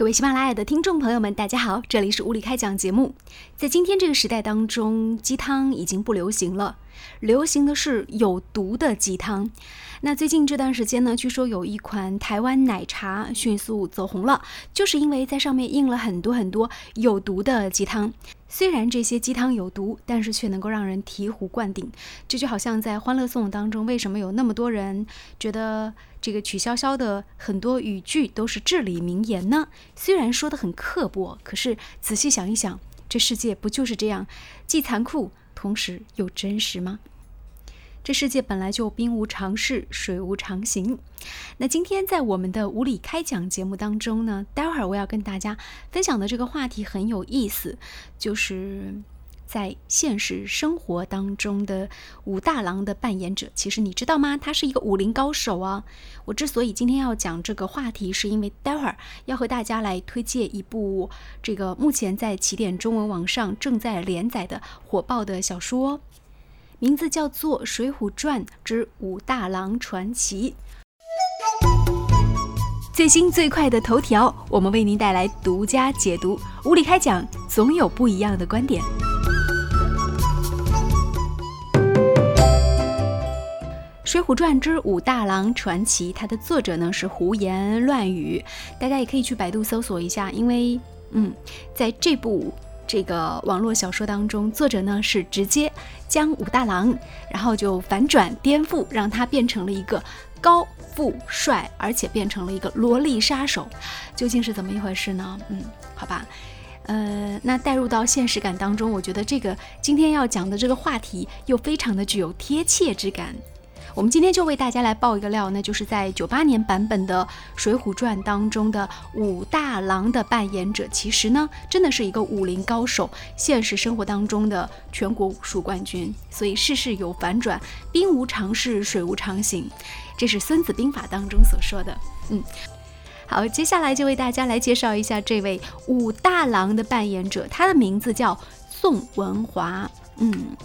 各位喜马拉雅的听众朋友们，大家好，这里是物理开讲节目。在今天这个时代当中，鸡汤已经不流行了，流行的是有毒的鸡汤。那最近这段时间呢，据说有一款台湾奶茶迅速走红了，就是因为在上面印了很多很多有毒的鸡汤。虽然这些鸡汤有毒，但是却能够让人醍醐灌顶。这就好像在《欢乐颂》当中，为什么有那么多人觉得这个曲筱绡的很多语句都是至理名言呢？虽然说的很刻薄，可是仔细想一想，这世界不就是这样，既残酷，同时又真实吗？这世界本来就兵无常势，水无常形。那今天在我们的无理开讲节目当中呢，待会儿我要跟大家分享的这个话题很有意思，就是在现实生活当中的武大郎的扮演者。其实你知道吗？他是一个武林高手啊！我之所以今天要讲这个话题，是因为待会儿要和大家来推荐一部这个目前在起点中文网上正在连载的火爆的小说。名字叫做《水浒传之武大郎传奇》。最新最快的头条，我们为您带来独家解读。无理开讲，总有不一样的观点。《水浒传之武大郎传奇》，它的作者呢是胡言乱语，大家也可以去百度搜索一下，因为嗯，在这部。这个网络小说当中，作者呢是直接将武大郎，然后就反转颠覆，让他变成了一个高富帅，而且变成了一个萝莉杀手，究竟是怎么一回事呢？嗯，好吧，呃，那带入到现实感当中，我觉得这个今天要讲的这个话题又非常的具有贴切之感。我们今天就为大家来爆一个料，那就是在九八年版本的《水浒传》当中的武大郎的扮演者，其实呢，真的是一个武林高手，现实生活当中的全国武术冠军。所以世事有反转，兵无常势，水无常形，这是《孙子兵法》当中所说的。嗯，好，接下来就为大家来介绍一下这位武大郎的扮演者，他的名字叫宋文华。嗯。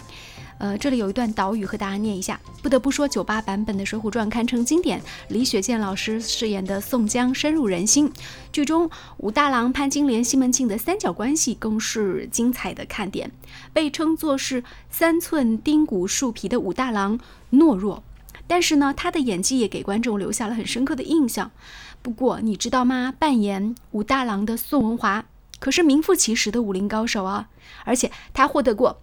呃，这里有一段导语和大家念一下。不得不说，九八版本的《水浒传》堪称经典，李雪健老师饰演的宋江深入人心。剧中武大郎、潘金莲、西门庆的三角关系更是精彩的看点。被称作是三寸丁骨树皮的武大郎懦弱，但是呢，他的演技也给观众留下了很深刻的印象。不过你知道吗？扮演武大郎的宋文华可是名副其实的武林高手啊，而且他获得过。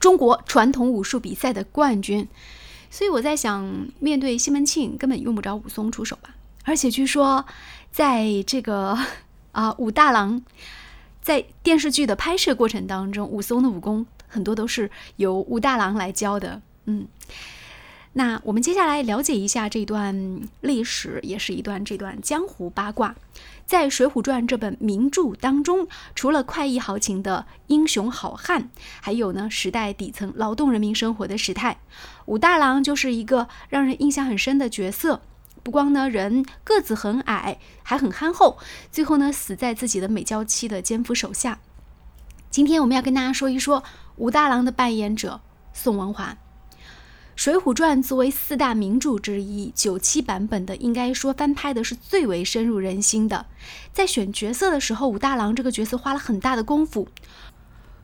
中国传统武术比赛的冠军，所以我在想，面对西门庆根本用不着武松出手吧？而且据说，在这个 啊武大郎在电视剧的拍摄过程当中，武松的武功很多都是由武大郎来教的。嗯，那我们接下来了解一下这段历史，也是一段这段江湖八卦。在《水浒传》这本名著当中，除了快意豪情的英雄好汉，还有呢时代底层劳动人民生活的时态。武大郎就是一个让人印象很深的角色。不光呢人个子很矮，还很憨厚，最后呢死在自己的美娇妻的奸夫手下。今天我们要跟大家说一说武大郎的扮演者宋文华。《水浒传》作为四大名著之一，九七版本的应该说翻拍的是最为深入人心的。在选角色的时候，武大郎这个角色花了很大的功夫。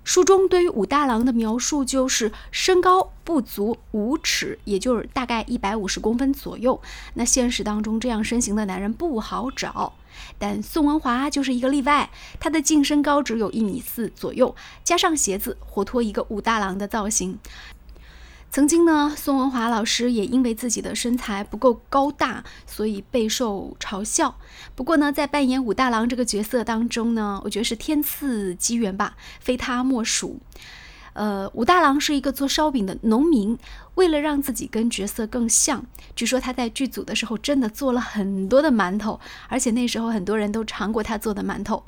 书中对于武大郎的描述就是身高不足五尺，也就是大概一百五十公分左右。那现实当中这样身形的男人不好找，但宋文华就是一个例外。他的净身高只有一米四左右，加上鞋子，活脱一个武大郎的造型。曾经呢，宋文华老师也因为自己的身材不够高大，所以备受嘲笑。不过呢，在扮演武大郎这个角色当中呢，我觉得是天赐机缘吧，非他莫属。呃，武大郎是一个做烧饼的农民，为了让自己跟角色更像，据说他在剧组的时候真的做了很多的馒头，而且那时候很多人都尝过他做的馒头。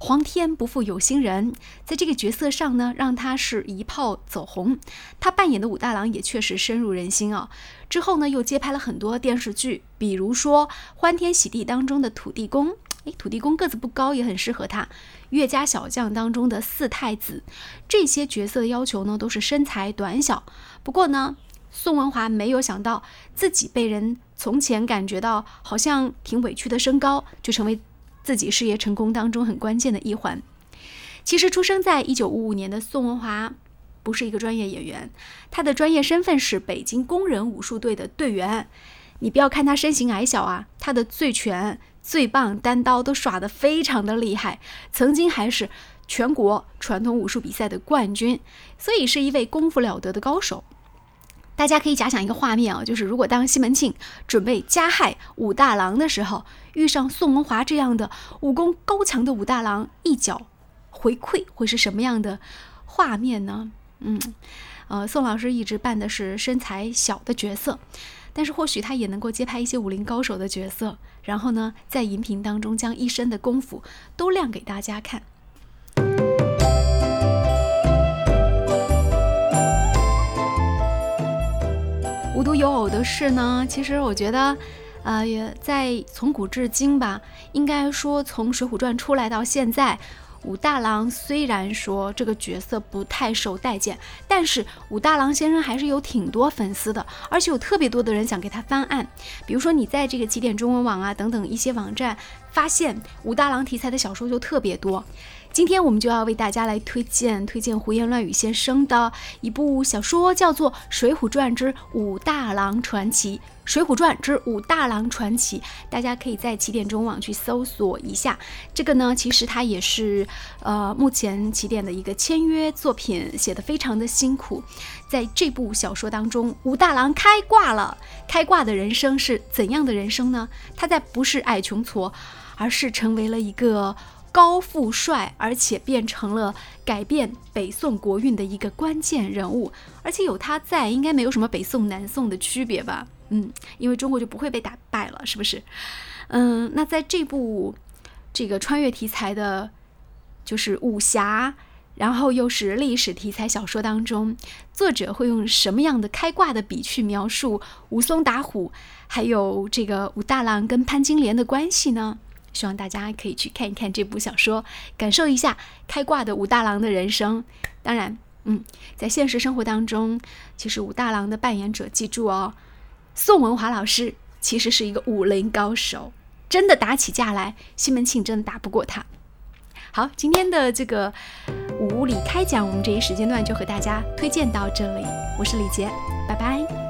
皇天不负有心人，在这个角色上呢，让他是一炮走红。他扮演的武大郎也确实深入人心啊。之后呢，又接拍了很多电视剧，比如说《欢天喜地》当中的土地公，诶，土地公个子不高，也很适合他。岳家小将当中的四太子，这些角色的要求呢，都是身材短小。不过呢，宋文华没有想到自己被人从前感觉到好像挺委屈的身高，就成为。自己事业成功当中很关键的一环。其实，出生在一九五五年的宋文华不是一个专业演员，他的专业身份是北京工人武术队的队员。你不要看他身形矮小啊，他的醉拳、最棒单刀都耍得非常的厉害，曾经还是全国传统武术比赛的冠军，所以是一位功夫了得的高手。大家可以假想一个画面啊，就是如果当西门庆准备加害武大郎的时候，遇上宋文华这样的武功高强的武大郎一脚回馈，会是什么样的画面呢？嗯，呃，宋老师一直扮的是身材小的角色，但是或许他也能够接拍一些武林高手的角色，然后呢，在荧屏当中将一身的功夫都亮给大家看。有偶的是呢，其实我觉得，呃，也在从古至今吧，应该说从《水浒传》出来到现在，武大郎虽然说这个角色不太受待见，但是武大郎先生还是有挺多粉丝的，而且有特别多的人想给他翻案。比如说你在这个起点中文网啊等等一些网站发现武大郎题材的小说就特别多。今天我们就要为大家来推荐推荐胡言乱语先生的一部小说，叫做《水浒传之武大郎传奇》。《水浒传之武大郎传奇》，大家可以在起点中网去搜索一下。这个呢，其实它也是呃目前起点的一个签约作品，写的非常的辛苦。在这部小说当中，武大郎开挂了，开挂的人生是怎样的人生呢？他在不是矮穷矬，而是成为了一个。高富帅，而且变成了改变北宋国运的一个关键人物，而且有他在，应该没有什么北宋南宋的区别吧？嗯，因为中国就不会被打败了，是不是？嗯，那在这部这个穿越题材的，就是武侠，然后又是历史题材小说当中，作者会用什么样的开挂的笔去描述武松打虎，还有这个武大郎跟潘金莲的关系呢？希望大家可以去看一看这部小说，感受一下开挂的武大郎的人生。当然，嗯，在现实生活当中，其实武大郎的扮演者，记住哦，宋文华老师其实是一个武林高手，真的打起架来，西门庆真的打不过他。好，今天的这个武理开讲，我们这一时间段就和大家推荐到这里。我是李杰，拜拜。